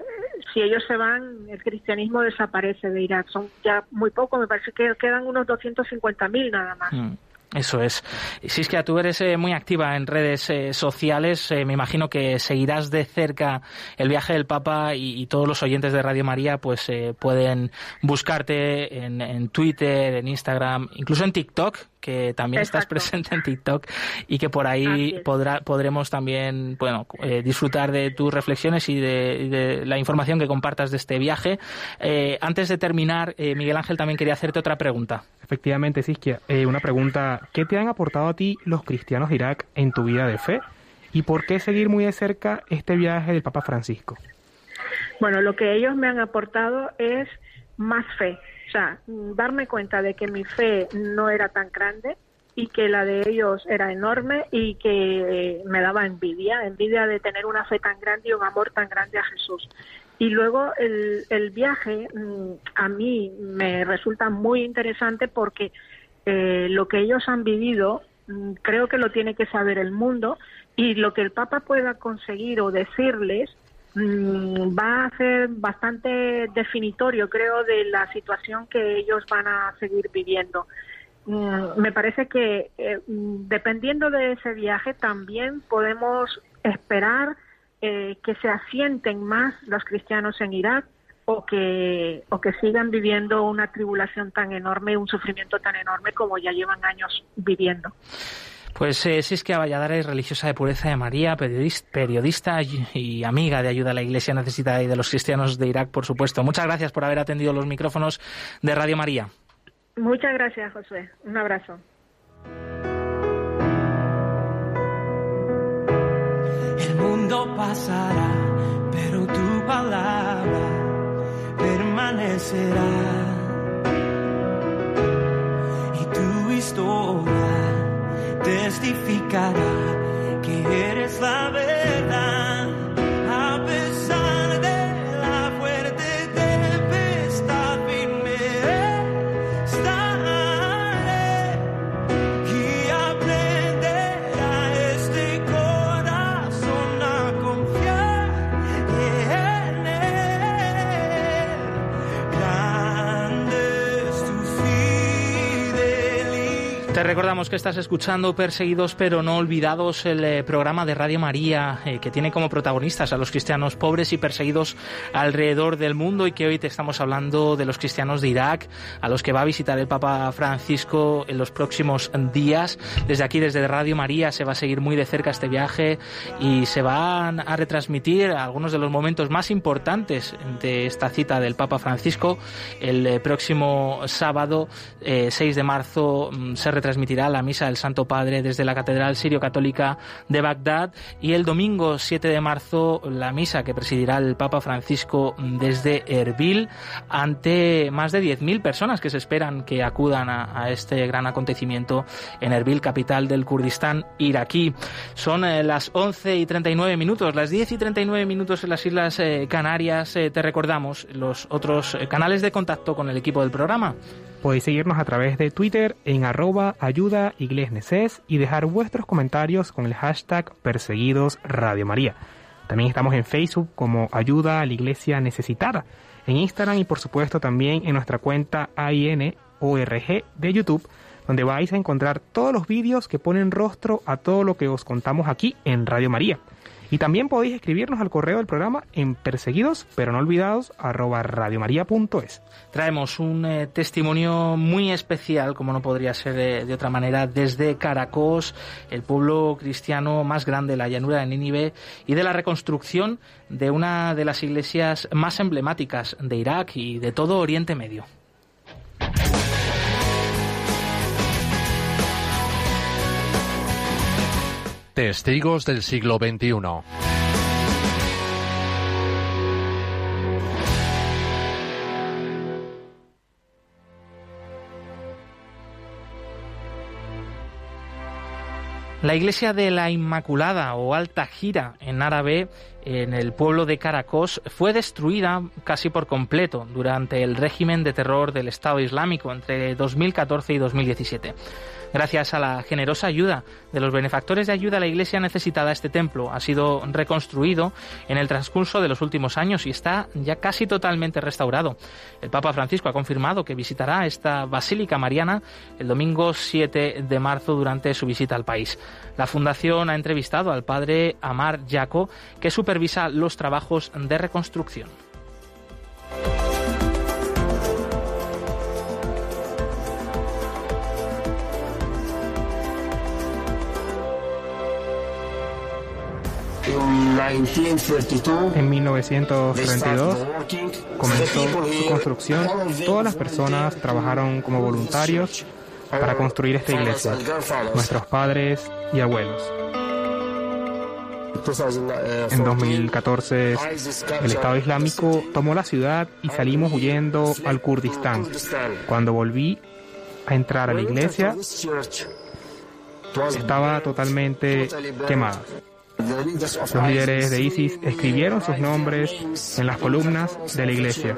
si ellos se van, el cristianismo desaparece de Irak. Son ya muy pocos, me parece que quedan unos 250.000 nada más. Mm.
Eso es. Si es que tú eres eh, muy activa en redes eh, sociales, eh, me imagino que seguirás de cerca el viaje del Papa y, todos los oyentes de Radio María pues pueden buscarte en, Twitter, en Instagram, incluso en TikTok, que también estás presente en TikTok y que por ahí podrá, podremos también bueno, eh, disfrutar de tus reflexiones y de, la información que compartas de este viaje. Eh, antes de terminar, eh, Miguel Ángel también quería hacerte otra pregunta.
Efectivamente, Siskia, una pregunta. ¿Qué te han aportado a ti los cristianos de Irak en tu vida de fe? ¿Y por qué seguir muy de cerca este viaje del Papa Francisco?
Bueno, lo que ellos me han aportado es más fe, sea, darme cuenta de que mi fe no era tan grande y que la de ellos era enorme y que me daba envidia, envidia de tener una fe tan grande y un amor tan grande a Jesús. Y luego el, el viaje mm, a mí me resulta muy interesante porque eh, lo que ellos han vivido mm, creo que lo tiene que saber el mundo y lo que el Papa pueda conseguir o decirles va a ser bastante definitorio, creo, de la situación que ellos van a seguir viviendo. Mm, me parece que eh, mm, dependiendo de ese viaje también podemos esperar eh, que se asienten más los cristianos en Irak o que, o que sigan viviendo una tribulación tan enorme, un sufrimiento tan enorme como ya llevan años viviendo.
Pues eh, Siskia Valladares, religiosa de pureza de María, periodista y amiga de ayuda a la Iglesia necesitada y de los cristianos de Irak, por supuesto. Muchas gracias por haber atendido los micrófonos de Radio María.
Muchas gracias, José. Un abrazo.
El mundo pasará, pero tu palabra permanecerá.
cara. Recordamos que estás escuchando Perseguidos pero no olvidados, el eh, programa de Radio María eh, que tiene como protagonistas a los cristianos pobres y perseguidos alrededor del mundo y que hoy te estamos hablando de los cristianos de Irak, a los que va a visitar el Papa Francisco en los próximos días. Desde aquí, desde Radio María, se va a seguir muy de cerca este viaje y se van a retransmitir algunos de los momentos más importantes de esta cita del Papa Francisco. El eh, próximo sábado, 6 de marzo, mm, se retransmitirá la misa del Santo Padre desde la Catedral Sirio-Católica de Bagdad y el domingo 7 de marzo la misa que presidirá el Papa Francisco desde Erbil ante más de 10.000 personas que se esperan que acudan a, este gran acontecimiento en Erbil, capital del Kurdistán iraquí. Son eh, las 11 y 39 minutos, las 10 y 39 minutos en las Islas eh, Canarias. Eh, te recordamos los otros canales de contacto con el equipo del programa.
Podéis seguirnos a través de Twitter en arroba ayuda y dejar vuestros comentarios con el hashtag perseguidos Radio María. También estamos en Facebook como Ayuda a la Iglesia Necesitada, en Instagram y por supuesto también en nuestra cuenta AINORG de YouTube, donde vais a encontrar todos los vídeos que ponen rostro a todo lo que os contamos aquí en Radio María. Y también podéis escribirnos al correo del programa en perseguidos pero no olvidados arroba.
Traemos un eh, testimonio muy especial, como no podría ser de otra manera, desde Caracos, el pueblo cristiano más grande de la llanura de Nínive y de la reconstrucción de una de las iglesias más emblemáticas de Irak y de todo Oriente Medio.
Testigos del siglo XXI.
La iglesia de la Inmaculada o Alta Gira en árabe en el pueblo de Caracos fue destruida casi por completo durante el régimen de terror del Estado Islámico entre 2014 y 2017. Gracias a la generosa ayuda de los benefactores de ayuda a la iglesia necesitada, este templo ha sido reconstruido en el transcurso de los últimos años y está ya casi totalmente restaurado. El Papa Francisco ha confirmado que visitará esta Basílica Mariana el domingo 7 de marzo durante su visita al país. La Fundación ha entrevistado al padre Amar Yaco, que supervisa los trabajos de reconstrucción.
En 1932 comenzó su construcción. Todas las personas trabajaron como voluntarios para construir esta iglesia, nuestros padres y abuelos. En 2014 el Estado Islámico tomó la ciudad y salimos huyendo al Kurdistán. Cuando volví a entrar a la iglesia, estaba totalmente quemada. Los líderes de ISIS escribieron sus nombres en las columnas de la iglesia.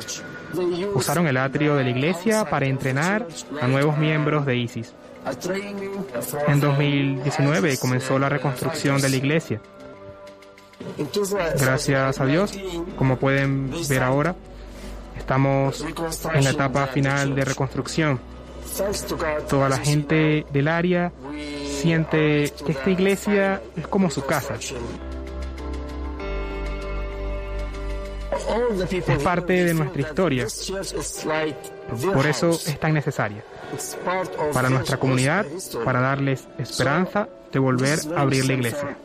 Usaron el atrio de la iglesia para entrenar a nuevos miembros de ISIS. En 2019 comenzó la reconstrucción de la iglesia. Gracias a Dios, como pueden ver ahora, estamos en la etapa final de reconstrucción. Toda la gente del área siente que esta iglesia es como su casa. Es parte de nuestra historia. Por eso es tan necesaria. Para nuestra comunidad, para darles esperanza de volver a abrir la iglesia.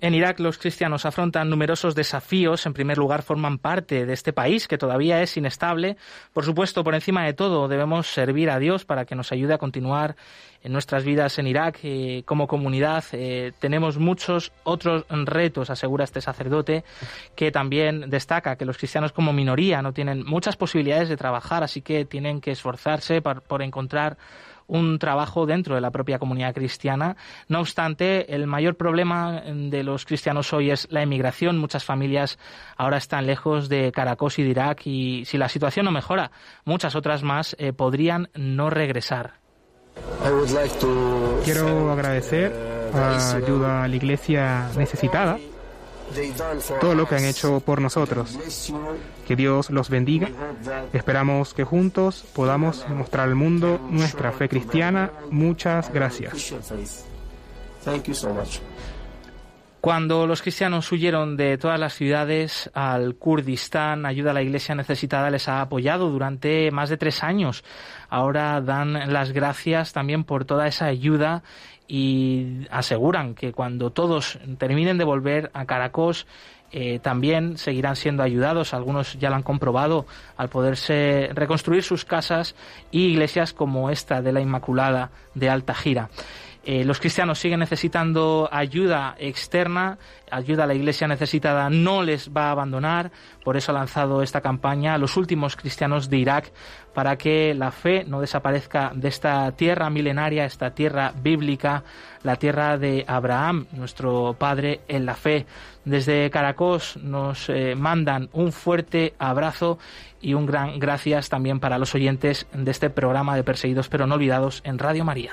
En Irak, los cristianos afrontan numerosos desafíos. En primer lugar, forman parte de este país que todavía es inestable. Por supuesto, por encima de todo, debemos servir a Dios para que nos ayude a continuar en nuestras vidas en Irak eh, como comunidad. Eh, tenemos muchos otros retos, asegura este sacerdote, que también destaca que los cristianos como minoría no tienen muchas posibilidades de trabajar, así que tienen que esforzarse por encontrar un trabajo dentro de la propia comunidad cristiana. No obstante, el mayor problema de los cristianos hoy es la emigración. Muchas familias ahora están lejos de Caracos y de Irak y si la situación no mejora, muchas otras más eh, podrían no regresar.
Quiero agradecer a ayuda a la iglesia necesitada todo lo que han hecho por nosotros. Que Dios los bendiga. Esperamos que juntos podamos mostrar al mundo nuestra fe cristiana. Muchas gracias.
Cuando los cristianos huyeron de todas las ciudades al Kurdistán, ayuda a la iglesia necesitada les ha apoyado durante más de tres años. Ahora dan las gracias también por toda esa ayuda y aseguran que cuando todos terminen de volver a Caracos eh, también seguirán siendo ayudados. Algunos ya lo han comprobado al poderse reconstruir sus casas y iglesias como esta de la Inmaculada de Alta Gira. Eh, los cristianos siguen necesitando ayuda externa, ayuda a la iglesia necesitada no les va a abandonar, por eso ha lanzado esta campaña a los últimos cristianos de Irak para que la fe no desaparezca de esta tierra milenaria, esta tierra bíblica, la tierra de Abraham, nuestro padre en la fe. Desde Caracos nos eh, mandan un fuerte abrazo y un gran gracias también para los oyentes de este programa de Perseguidos pero no olvidados en Radio María.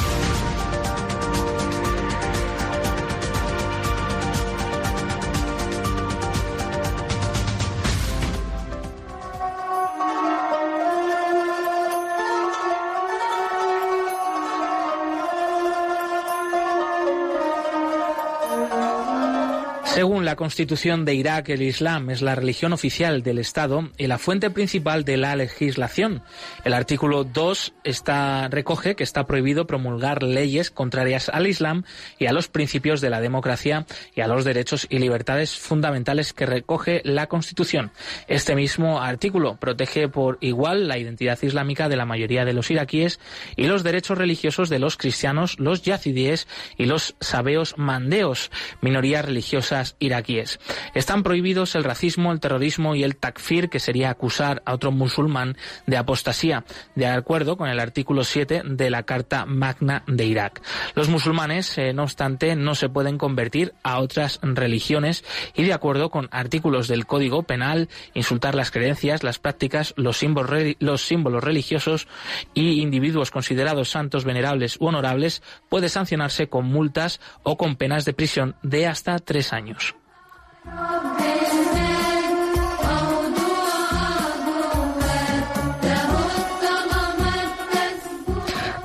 Según la constitución de Irak, el Islam es la religión oficial del Estado y la fuente principal de la legislación. El artículo 2 está, recoge que está prohibido promulgar leyes contrarias al Islam y a los principios de la democracia y a los derechos y libertades fundamentales que recoge la Constitución. Este mismo artículo protege por igual la identidad islámica de la mayoría de los iraquíes y los derechos religiosos de los cristianos, los yazidíes y los sabeos mandeos, minorías iraquíes. Están prohibidos el racismo, el terrorismo y el takfir, que sería acusar a otro musulmán de apostasía, de acuerdo con el artículo 7 de la Carta Magna de Irak. Los musulmanes, eh, no obstante, no se pueden convertir a otras religiones y, de acuerdo con artículos del Código Penal, insultar las creencias, las prácticas, los símbolos, los símbolos religiosos y individuos considerados santos, venerables u honorables puede sancionarse con multas o con penas de prisión de hasta tres años. años.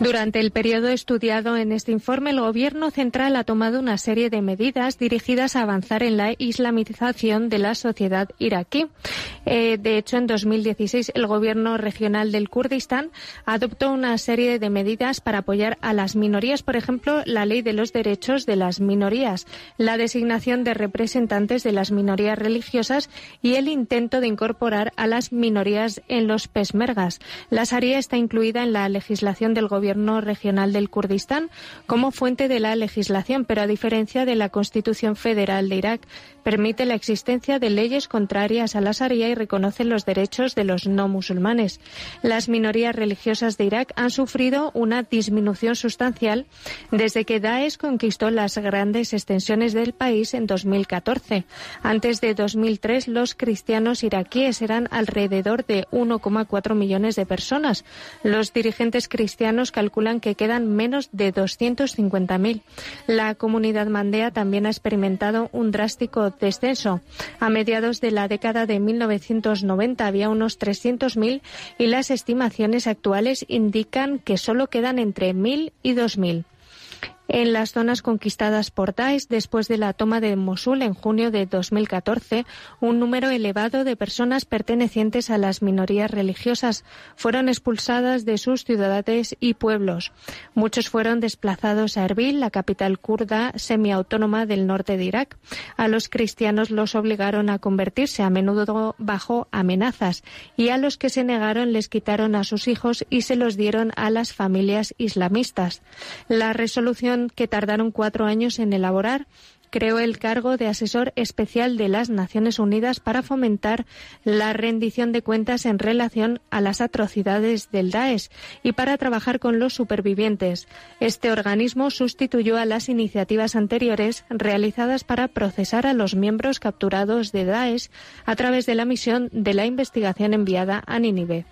Durante el periodo estudiado en este informe, el Gobierno central ha tomado una serie de medidas dirigidas a avanzar en la islamización de la sociedad iraquí. Eh, de hecho, en 2016, el Gobierno regional del Kurdistán adoptó una serie de medidas para apoyar a las minorías, por ejemplo, la ley de los derechos de las minorías, la designación de representantes de las minorías religiosas y el intento de incorporar a las minorías en los pesmergas. La Sharia está incluida en la legislación del Gobierno gobierno regional del Kurdistán como fuente de la legislación, pero a diferencia de la Constitución Federal de Irak, permite la existencia de leyes contrarias a la Sharia y reconoce los derechos de los no musulmanes. Las minorías religiosas de Irak han sufrido una disminución sustancial desde que Daesh conquistó las grandes extensiones del país en 2014. Antes de 2003, los cristianos iraquíes eran alrededor de 1,4 millones de personas. Los dirigentes cristianos calculan que quedan menos de 250.000. La comunidad mandea también ha experimentado un drástico descenso. A mediados de la década de 1990 había unos 300.000 y las estimaciones actuales indican que solo quedan entre 1.000 y 2.000 en las zonas conquistadas por Daesh después de la toma de Mosul en junio de 2014, un número elevado de personas pertenecientes a las minorías religiosas fueron expulsadas de sus ciudades y pueblos. Muchos fueron desplazados a Erbil, la capital kurda semiautónoma del norte de Irak. A los cristianos los obligaron a convertirse a menudo bajo amenazas y a los que se negaron les quitaron a sus hijos y se los dieron a las familias islamistas. La resolución que tardaron cuatro años en elaborar creó el cargo de asesor especial de las Naciones Unidas para fomentar la rendición de cuentas en relación a las atrocidades del Daesh y para trabajar con los supervivientes. Este organismo sustituyó a las iniciativas anteriores realizadas para procesar a los miembros capturados de Daesh a través de la misión de la investigación enviada a Nínive.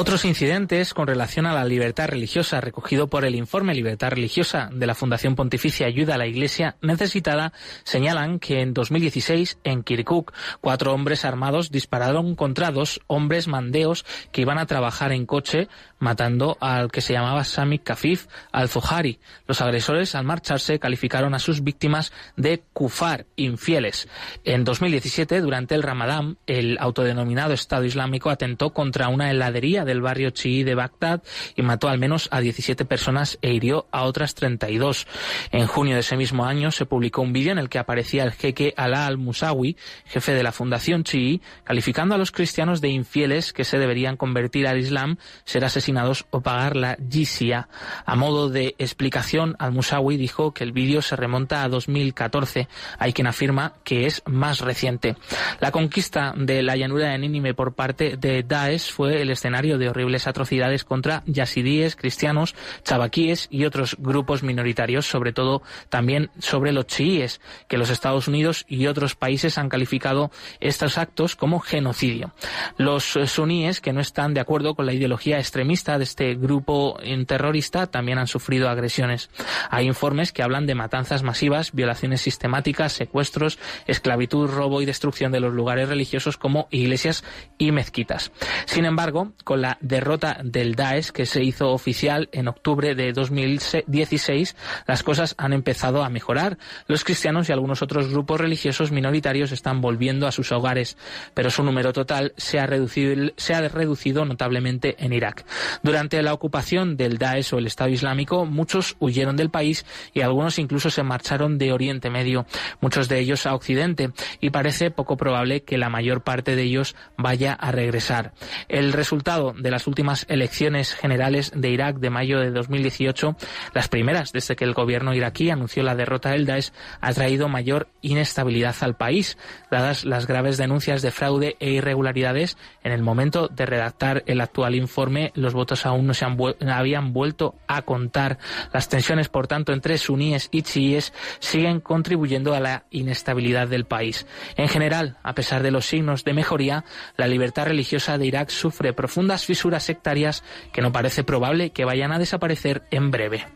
Otros incidentes con relación a la libertad religiosa recogido por el informe Libertad Religiosa de la Fundación Pontificia Ayuda a la Iglesia Necesitada señalan que en 2016 en Kirkuk cuatro hombres armados dispararon contra dos hombres mandeos que iban a trabajar en coche matando al que se llamaba Sami Kafif al-Zuhari. Los agresores al marcharse calificaron a sus víctimas de kufar, infieles. En 2017 durante el Ramadán el autodenominado Estado Islámico atentó contra una heladería del barrio chií de Bagdad y mató al menos a 17 personas e hirió a otras 32. En junio de ese mismo año se publicó un vídeo en el que aparecía el jeque Alá al-Musawi, jefe de la fundación chií, calificando a los cristianos de infieles que se deberían convertir al Islam, ser asesinados o pagar la jizya. A modo de explicación, al-Musawi dijo que el vídeo se remonta a 2014. Hay quien afirma que es más reciente. La conquista de la llanura de Nínive por parte de Daesh fue el escenario de horribles atrocidades contra yazidíes, cristianos, chabaquíes y otros grupos minoritarios, sobre todo también sobre los chiíes, que los Estados Unidos y otros países han calificado estos actos como genocidio. Los suníes, que no están de acuerdo con la ideología extremista de este grupo terrorista, también han sufrido agresiones. Hay informes que hablan de matanzas masivas, violaciones sistemáticas, secuestros, esclavitud, robo y destrucción de los lugares religiosos como iglesias y mezquitas. Sin embargo, con la derrota del Daesh que se hizo oficial en octubre de 2016, las cosas han empezado a mejorar. Los cristianos y algunos otros grupos religiosos minoritarios están volviendo a sus hogares, pero su número total se ha reducido, se ha reducido notablemente en Irak. Durante la ocupación del Daesh o el Estado Islámico, muchos huyeron del país y algunos incluso se marcharon de Oriente Medio, muchos de ellos a Occidente, y parece poco probable que la mayor parte de ellos vaya a regresar. El resultado de las últimas elecciones generales de Irak de mayo de 2018, las primeras desde que el gobierno iraquí anunció la derrota del Daesh, ha traído mayor inestabilidad al país, dadas las graves denuncias de fraude e irregularidades. En el momento de redactar el actual informe, los votos aún no se habían vuelto a contar. Las tensiones, por tanto, entre suníes y chiíes siguen contribuyendo a la inestabilidad del país. En general, a pesar de los signos de mejoría, la libertad religiosa de Irak sufre profundas fisuras sectarias que no parece probable que vayan a desaparecer en breve.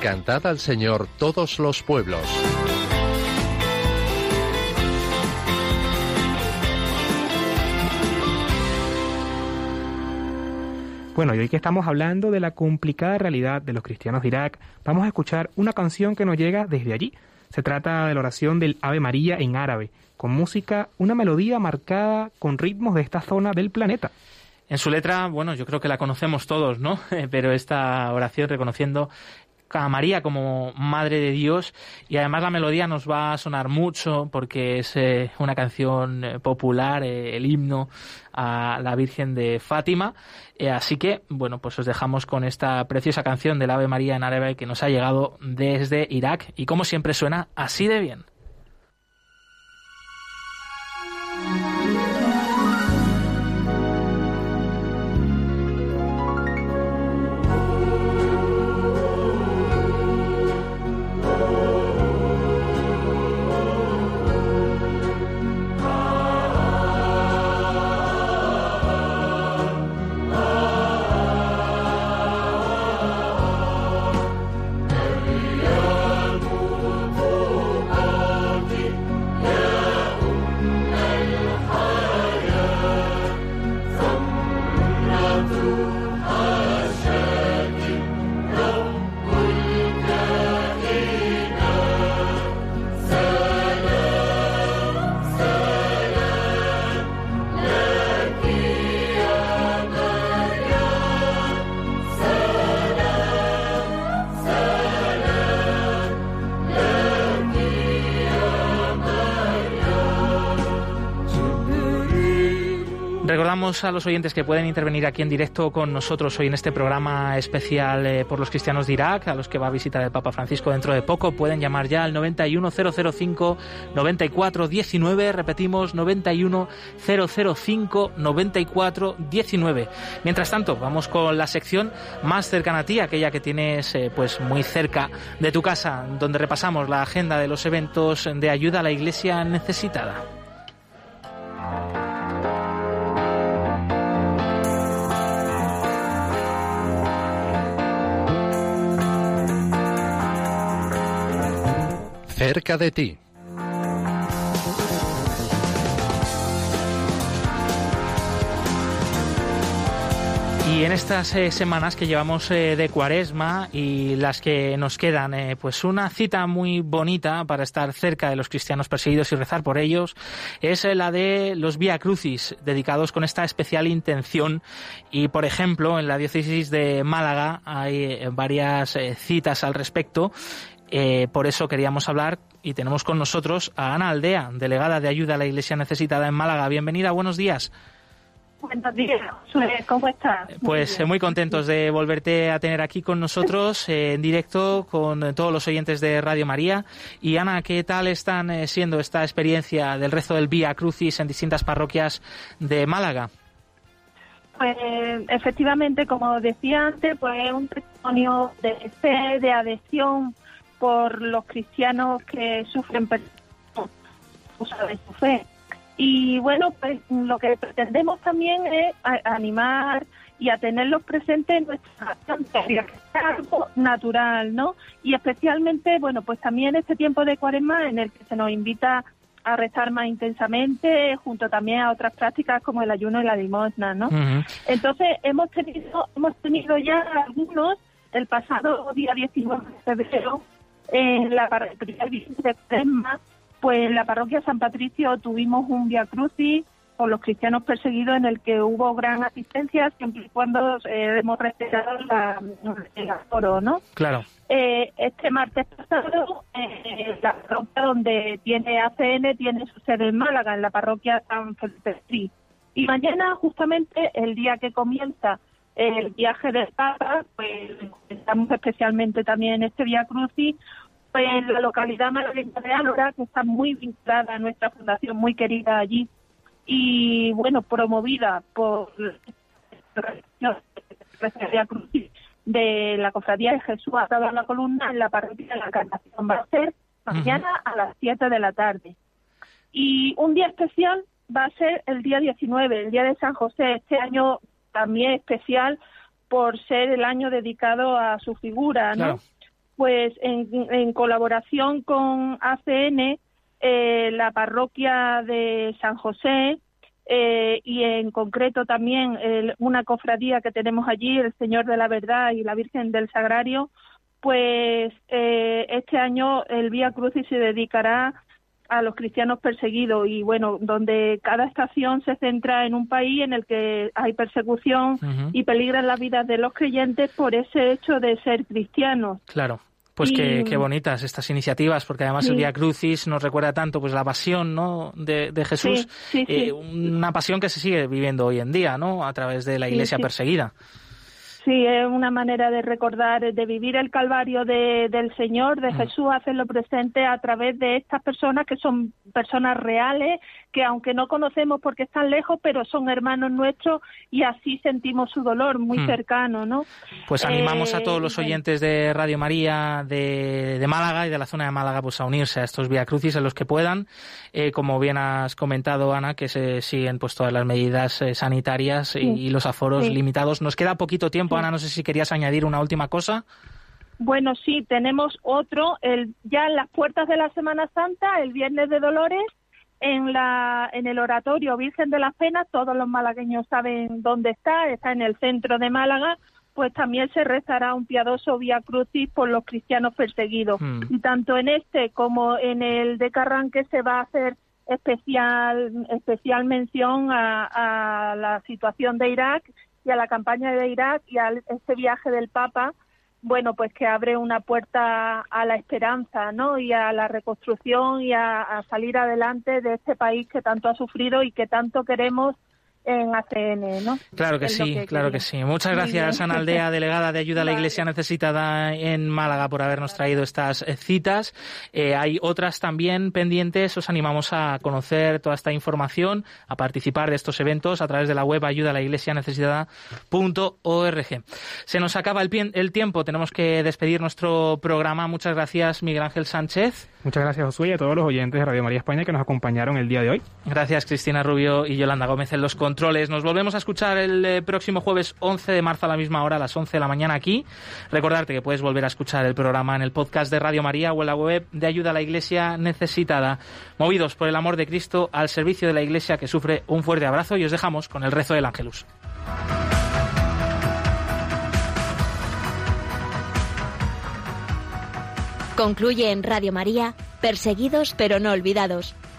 Cantad al Señor todos los pueblos.
Bueno, y hoy que estamos hablando de la complicada realidad de los cristianos de Irak, vamos a escuchar una canción que nos llega desde allí. Se trata de la oración del Ave María en árabe, con música, una melodía marcada con ritmos de esta zona del planeta.
En su letra, bueno, yo creo que la conocemos todos, ¿no? Pero esta oración reconociendo a María como Madre de Dios y además la melodía nos va a sonar mucho porque es eh, una canción eh, popular, eh, el himno a la Virgen de Fátima. así que, bueno, pues os dejamos con esta preciosa canción del Ave María en árabe que nos ha llegado desde Irak y como siempre suena así de bien. A los oyentes que pueden intervenir aquí en directo con nosotros hoy en este programa especial eh, por los cristianos de Irak, a los que va a visitar el Papa Francisco dentro de poco. Pueden llamar ya al 91005 9419, repetimos 91005 9419. Mientras tanto, vamos con la sección más cercana a ti, aquella que tienes eh, pues muy cerca de tu casa, donde repasamos la agenda de los eventos de ayuda a la iglesia necesitada.
Cerca de ti.
Y en estas eh, semanas que llevamos eh, de cuaresma y las que nos quedan, eh, pues una cita muy bonita para estar cerca de los cristianos perseguidos y rezar por ellos es la de los Via Crucis, dedicados con esta especial intención. Y por ejemplo, en la diócesis de Málaga hay varias citas al respecto eh, por eso queríamos hablar y tenemos con nosotros a Ana Aldea, delegada de ayuda a la Iglesia Necesitada en Málaga. Bienvenida, buenos días.
Buenos días, ¿cómo estás?
Pues muy, contentos de volverte a tener aquí con nosotros eh, en directo con todos los oyentes de Radio María. Y Ana, ¿qué tal están eh, siendo esta experiencia del rezo del Vía Crucis en distintas parroquias de Málaga?
Pues efectivamente, como decía antes, pues es un testimonio de fe, de adhesión por los cristianos que sufren persecución de su fe. Y bueno, pues lo que pretendemos también es animar y a tenerlos presentes en nuestra acción que es algo natural, ¿no? Y especialmente, bueno, pues también este tiempo de cuaresma en el que se nos invita a rezar más intensamente, junto también a otras prácticas como el ayuno y la limosna, ¿no? Entonces, hemos tenido, hemos tenido ya algunos el pasado día 19 de febrero en la parroquia de pues en la parroquia San Patricio tuvimos un Via Crucis por los cristianos perseguidos en el que hubo gran asistencia siempre y cuando eh, hemos respetado la, el aforo, ¿no?
Claro.
Eh, este martes pasado, eh, la parroquia donde tiene ACN tiene su sede en Málaga, en la parroquia San Felipe Y mañana, justamente, el día que comienza el viaje del Papa, pues estamos especialmente también en este Via Crucis, pues en la localidad malagueña de Álora, que está muy vinculada a nuestra fundación, muy querida allí, y bueno, promovida por la Via Crucis de la Cofradía de Jesús a la columna en la parroquia de la Encarnación. Va a ser mañana a las 7 de la tarde. Y un día especial va a ser el día 19, el día de San José. Este año también especial por ser el año dedicado a su figura, ¿no? Pues en, colaboración con ACN, eh, la parroquia de San José eh, y en concreto también una cofradía que tenemos allí, el Señor de la Verdad y la Virgen del Sagrario, pues eh, este año el Vía Crucis se dedicará a los cristianos perseguidos y bueno, donde cada estación se centra en un país en el que hay persecución y peligran las vidas de los creyentes por ese hecho de ser cristianos.
Claro. Pues qué, bonitas estas iniciativas, porque además el Via Crucis nos recuerda tanto pues la pasión ¿no? de, Jesús, eh, una pasión que se sigue viviendo hoy en día, ¿no? A través de la Iglesia perseguida.
Sí, es una manera de recordar, de vivir el calvario de, del Señor, de. Jesús, hacerlo presente a través de estas personas que son personas reales, que aunque no conocemos porque están lejos, pero son hermanos nuestros y así sentimos su dolor muy mm. cercano, ¿no?
Pues animamos a todos los eh, oyentes de Radio María de, de, Málaga y de la zona de Málaga pues a unirse a estos Via Crucis en los que puedan, eh, como bien has comentado Ana, que se siguen pues todas las medidas eh, sanitarias y, los aforos limitados. Nos queda poquito tiempo Ana, no sé si querías añadir una última cosa.
Bueno, sí, tenemos otro, el, ya en las puertas de la Semana Santa, el Viernes de Dolores, en, la, en el Oratorio Virgen de las Penas, todos los malagueños saben dónde está, está en el centro de Málaga, pues también se rezará un piadoso Vía Crucis por los cristianos perseguidos. Hmm. Y tanto en este como en el de Carranque se va a hacer especial, especial mención a la situación de Irak y a la campaña de Irak y a este viaje del Papa, bueno, pues que abre una puerta a la esperanza, ¿no? Y a la reconstrucción y a salir adelante de este país que tanto ha sufrido y que tanto queremos en ACN, ¿no?
Claro que sí, claro que sí. Muchas gracias, Ana Aldea, delegada de ayuda a la Iglesia necesitada en Málaga, por habernos traído estas eh, citas. Eh, hay otras también pendientes. Os animamos a conocer toda esta información, a participar de estos eventos a través de la web ayuda a la Iglesia necesitada.org. Se nos acaba el, el tiempo, tenemos que despedir nuestro programa. Muchas gracias, Miguel Ángel Sánchez.
Muchas gracias, Josué, y a todos los oyentes de Radio María España que nos acompañaron el día de hoy.
Gracias, Cristina Rubio y Yolanda Gómez en los controles. Nos volvemos a escuchar el eh, próximo jueves 11 de marzo a la misma hora, a las 11 de la mañana aquí. Recordarte que puedes volver a escuchar el programa en el podcast de Radio María o en la web de Ayuda a la Iglesia Necesitada. Movidos por el amor de Cristo al servicio de la Iglesia que sufre un fuerte abrazo y os dejamos con el rezo del Ángelus.
Concluye en Radio María, Perseguidos pero no olvidados,